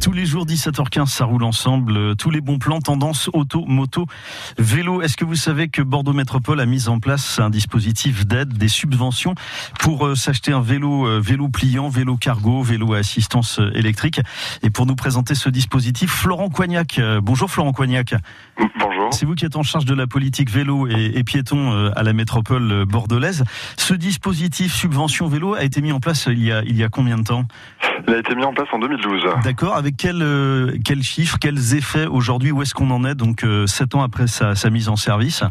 Tous les jours 17h15, ça roule ensemble. Tous les bons plans, tendance, auto, moto, vélo. Est-ce que vous savez que Bordeaux Métropole a mis en place un dispositif d'aide, des subventions pour euh, s'acheter un vélo, euh, vélo pliant, vélo cargo, vélo à assistance euh, électrique? Et pour nous présenter ce dispositif, Florent Coignac. Euh, bonjour Florent Coignac. Bonjour. C'est vous qui êtes en charge de la politique vélo et, et piéton euh, à la métropole euh, bordelaise. Ce dispositif subvention vélo a été mis en place il y a, il y a combien de temps? Il a été mis en place en 2012. D'accord. Avec quel, euh, quels chiffres, quels effets aujourd'hui Où est-ce qu'on en est donc euh, sept ans après sa mise en service?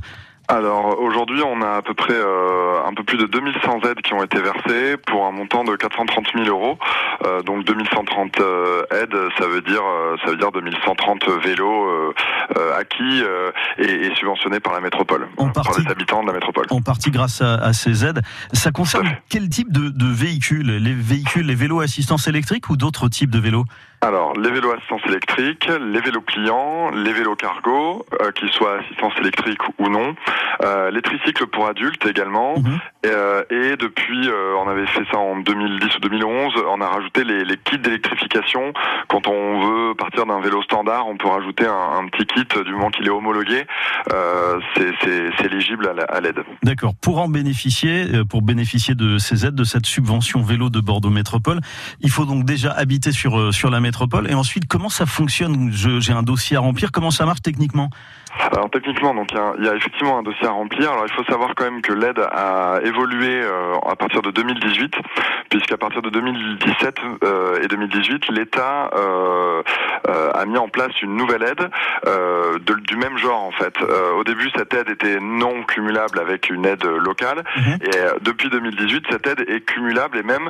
Alors aujourd'hui, on a à peu près euh, un peu plus de 2100 aides qui ont été versées pour un montant de 430 000 euros. Euh, donc 2130 euh, aides, ça veut dire euh, ça veut dire 2130 vélos euh, euh, acquis euh, et, et subventionnés par la métropole, En par partie. les habitants de la métropole. En partie grâce à, à ces aides. Ça concerne quel type de, de véhicules? Les véhicules, les vélos à assistance électrique ou d'autres types de vélos? Alors, les vélos assistance électrique, les vélos pliants, les vélos cargo, euh, qu'ils soient assistance électrique ou non, euh, les tricycles pour adultes également, Mhm. Et, euh, et depuis, euh, on avait fait ça en 2010 ou 2011, on a rajouté les, les kits d'électrification. Quand on veut partir d'un vélo standard, on peut rajouter un, un petit kit du moment qu'il est homologué. Euh, c'est- éligible à la- à l'aide. D'accord. Pour en bénéficier, euh, pour bénéficier de ces aides, de cette subvention vélo de Bordeaux Métropole, il faut donc déjà habiter sur euh, sur la métropole. Et ensuite, comment ça fonctionne? J'ai un dossier à remplir. Comment ça marche techniquement? Alors techniquement, donc il y, a, il y a effectivement un dossier à remplir. Alors il faut savoir quand même que l'aide a évolué euh, à partir de 2018, puisqu'à partir de 2017 euh, et 2018, l'État euh, a mis en place une nouvelle aide de- du même genre en fait. Au début, cette aide était non cumulable avec une aide locale, Mhm. et depuis 2018, cette aide est cumulable et même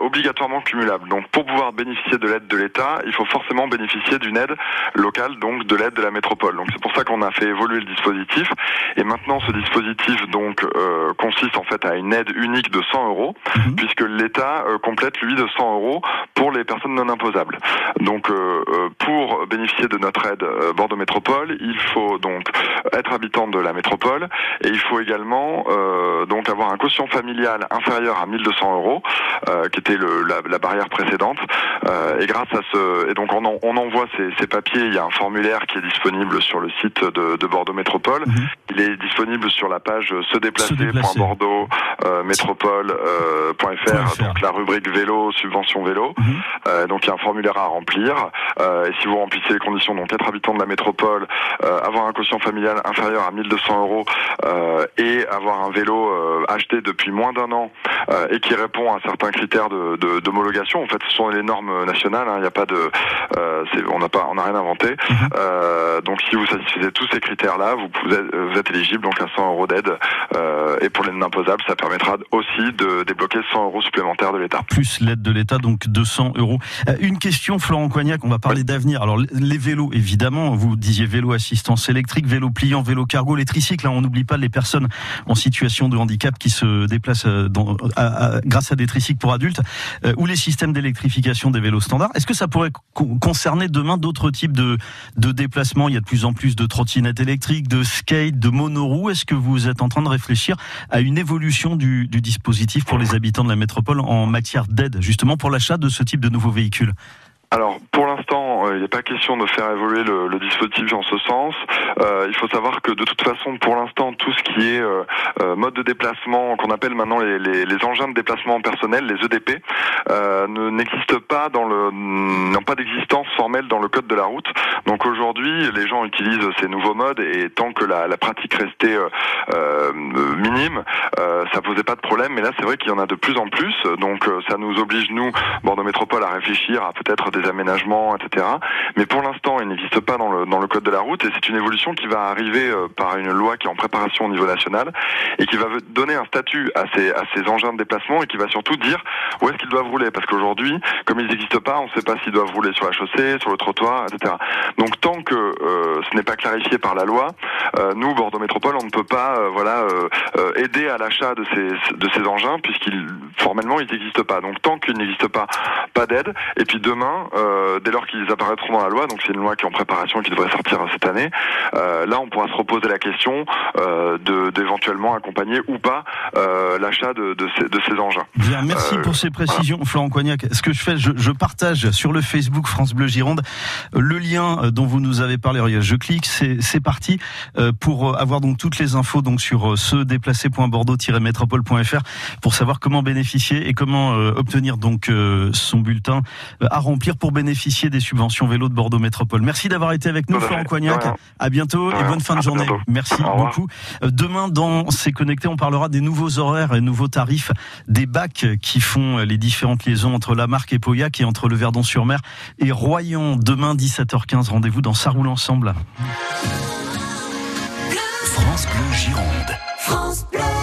obligatoirement cumulable. Donc pour pouvoir bénéficier de l'aide de l'État, il faut forcément bénéficier d'une aide locale, donc de l'aide de la métropole. Donc c'est pour ça qu'on a fait évoluer le dispositif. Et maintenant, ce dispositif donc euh, consiste en fait à une aide unique de 100 euros, Mhm. puisque l'État euh, complète lui de 100 euros pour les personnes non imposables. Donc euh, pour bénéficier de notre aide Bordeaux Métropole, il faut donc être habitant de la métropole et il faut également donc avoir un quotient familial inférieur à 1200 euros, qui était le, la, la barrière précédente. Et grâce à ce, et donc on, en- on envoie ces, ces papiers. Il y a un formulaire qui est disponible sur le site de, de Bordeaux Métropole. Mhm. Il est disponible sur la page se déplacer. Se déplacer. Bordeaux euh, euh, donc la rubrique vélo subvention vélo. Mhm. Euh, donc il y a un formulaire à remplir. Euh, et si vous remplissez les conditions, donc être habitant de la métropole, euh, avoir un quotient familial inférieur à 1200 euros et avoir un vélo acheté depuis moins d'un an et qui répond à certains critères de- de- d'homologation. en fait, ce sont les normes nationales. hein. Il n'y a pas de, on n'a pas, on n'a rien inventé. Mhm. Donc si vous tous ces critères-là, vous, vous êtes, vous êtes éligible donc à 100 euros d'aide. Euh, et pour les non imposables, ça permettra aussi de débloquer 100 euros supplémentaires de l'État. plus l'aide de l'État, donc 200 euros. Euh, Une question, Florent Coignac, on va parler d'avenir. Alors, les vélos, évidemment, vous disiez vélo assistance électrique, vélo pliant, vélo cargo, les tricycles, hein, on n'oublie pas les personnes en situation de handicap qui se déplacent euh, dans- à- à- grâce à des tricycles pour adultes, euh, ou les systèmes d'électrification des vélos standards. Est-ce que ça pourrait co- concerner demain d'autres types de, de déplacements? Il y a de plus en plus de trottinettes électriques, de skate, de monoroues. Est-ce que vous êtes en train de réfléchir à une évolution du, dispositif pour les habitants de la métropole en matière d'aide, justement pour l'achat de ce type de nouveaux véhicules? Alors, pour il n'est pas question de faire évoluer le, dispositif en ce sens. Euh, il faut savoir que de toute façon, pour l'instant, tout ce qui est euh, euh, mode de déplacement, qu'on appelle maintenant les, engins de déplacement personnel, les EDP, ne- n'existe pas dans le, n'ont pas d'existence formelle dans le code de la route. Donc aujourd'hui, les gens utilisent ces nouveaux modes et tant que la, pratique restait minime, euh, ça posait pas de problème. Mais là, c'est vrai qu'il y en a de plus en plus. Donc ça nous oblige nous, Bordeaux Métropole, à réfléchir à peut-être des aménagements, etc. Mais pour l'instant, il n'existe pas dans le, dans le code de la route et c'est une évolution qui va arriver euh, par une loi qui est en préparation au niveau national et qui va donner un statut à ces, à ces engins de déplacement et qui va surtout dire où est-ce qu'ils doivent rouler. Parce qu'aujourd'hui, comme ils n'existent pas, on ne sait pas s'ils doivent rouler sur la chaussée, sur le trottoir, etc. Donc tant que euh, ce n'est pas clarifié par la loi, euh, nous, Bordeaux Métropole, on ne peut pas euh, voilà, euh, euh, aider à l'achat de ces, de ces engins puisqu'ils formellement ils n'existent pas. Donc tant qu'ils n'existent pas, pas d'aide. Et puis demain, dès lors qu'ils dans la loi. Donc c'est une loi qui est en préparation et qui devrait sortir cette année. là, on pourra se reposer la question de d'éventuellement accompagner ou pas l'achat de, de, ces, de, ces, engins. Bien, merci pour ces précisions, Florent Coignac. Ce que je fais, je, je, partage sur le Facebook France Bleu Gironde le lien dont vous nous avez parlé. Je clique, c'est parti pour avoir donc toutes les infos donc sur ce déplacer.bordeaux-métropole.fr pour savoir comment bénéficier et comment obtenir donc son bulletin à remplir pour bénéficier des subventions vélo de Bordeaux Métropole. Merci d'avoir été avec nous, Florent Coignac. À bientôt et bonne fin de journée. Merci beaucoup. Demain, dans C'est Connecté, on parlera des nouveaux horaires et nouveaux tarifs des bacs qui font les différentes liaisons entre la marque et Pauillac et entre le Verdon-sur-Mer et Royan. Demain, 17h15, rendez-vous dans Ça roule ensemble. France Bleu Gironde. France Bleu.